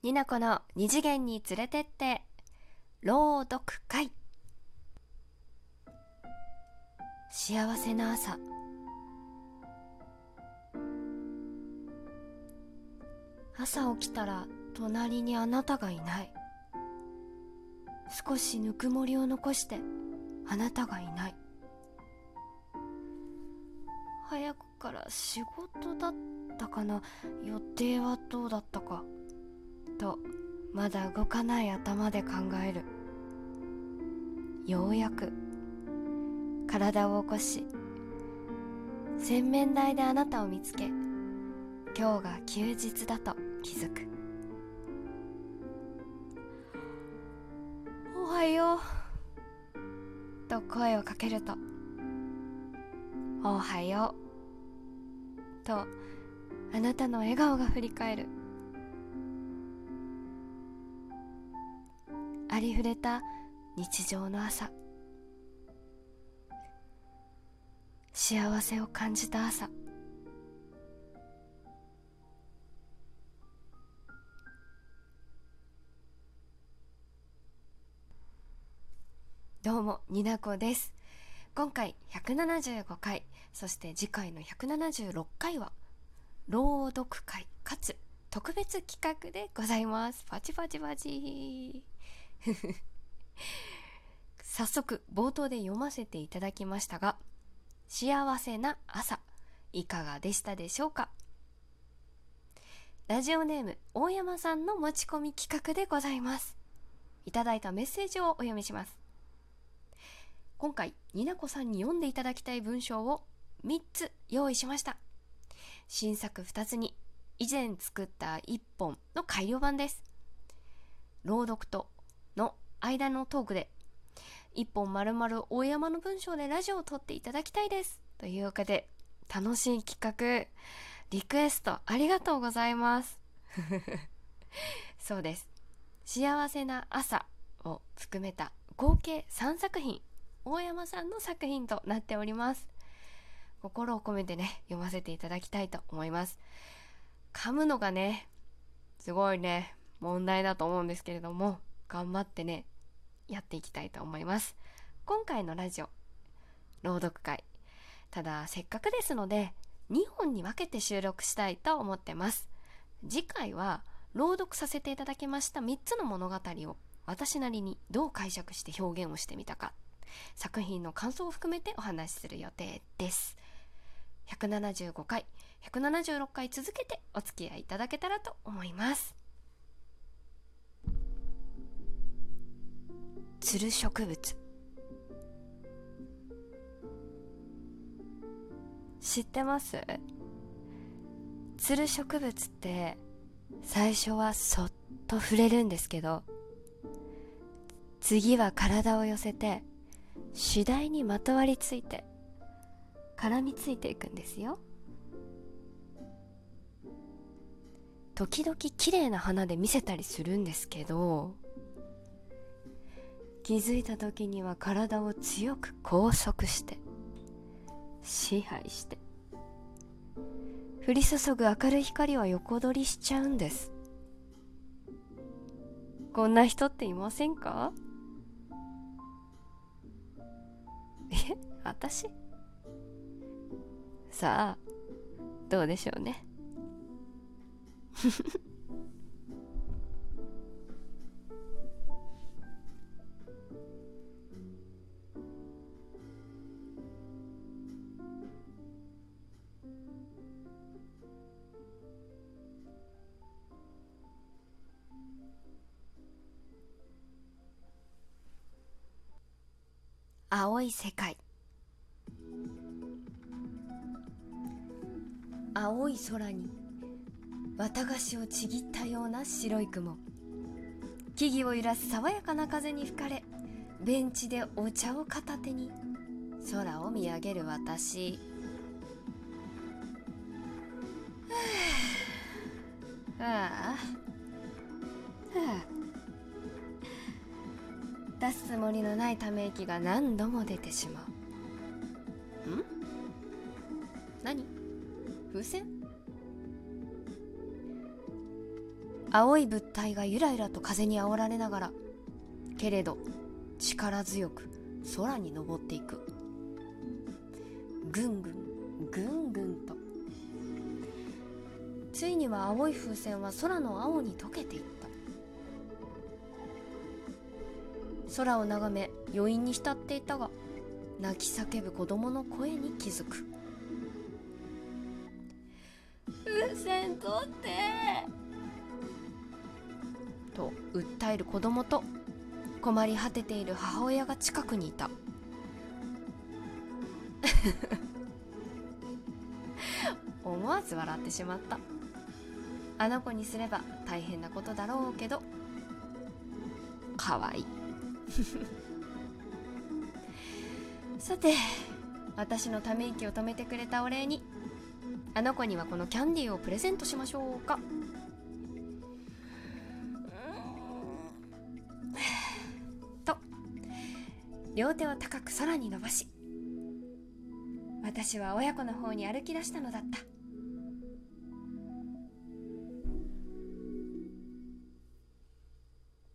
ニナコの二次元に連れてって。朗読会。幸せな朝。朝起きたら隣にあなたがいない。少しぬくもりを残してあなたがいない。早くから仕事だったかな。予定はどうだったか。とまだ動かない頭で考える。ようやく体を起こし洗面台であなたを見つけ今日が休日だと気づく。おはようと声をかけるとおはようとあなたの笑顔が振り返る。ありふれた日常の朝。幸せを感じた朝。どうもになこです。今回175回そして次回の176回は朗読会かつ特別企画でございます。パチパチパチ。早速冒頭で読ませていただきましたが幸せな朝いかがでしたでしょうか？ラジオネーム大山さんの持ち込み企画でございます。いただいたメッセージをお読みします。今回になこさんに読んでいただきたい文章を3つ用意しました。新作2つに以前作った1本の改良版です。朗読と間のトークで1本丸々大山の文章でラジオを撮っていただきたいです。というわけで楽しい企画リクエストありがとうございます。そうです。幸せな朝を含めた合計3作品大山さんの作品となっております。心を込めてね読ませていただきたいと思います。噛むのがねすごいね問題だと思うんですけれども頑張ってねやっていきたいと思います。今回のラジオ朗読会。ただせっかくですので2本に分けて収録したいと思ってます。次回は朗読させていただきました3つの物語を私なりにどう解釈して表現をしてみたか。作品の感想を含めてお話しする予定です。175回176回続けてお付き合いいただけたらと思います。つる植物。知ってます？つる植物って最初はそっと触れるんですけど次は体を寄せて次第にまとわりついて絡みついていくんですよ。時々綺麗な花で見せたりするんですけど気づいた時には体を強く拘束して支配して降り注ぐ明るい光は横取りしちゃうんです。こんな人っていませんか？え私？さあどうでしょうね。青い世界。青い空に綿菓子をちぎったような白い雲。木々を揺らす爽やかな風に吹かれベンチでお茶を片手に空を見上げる私。ああ。はあ。出すつもりのないため息が何度も出てしまう。ん？何？風船？青い物体がゆらゆらと風にあおられながらけれど力強く空に登っていく。ぐんぐんぐんぐんと。ついには青い風船は空の青に溶けていった空を眺め余韻に浸っていたが泣き叫ぶ子供の声に気づく。風船取って。と訴える子供と困り果てている母親が近くにいた。思わず笑ってしまった。あの子にすれば大変なことだろうけどかわいいさて私のため息を止めてくれたお礼にあの子にはこのキャンディーをプレゼントしましょうか。と両手を高く空に伸ばし私は親子の方に歩き出したのだった。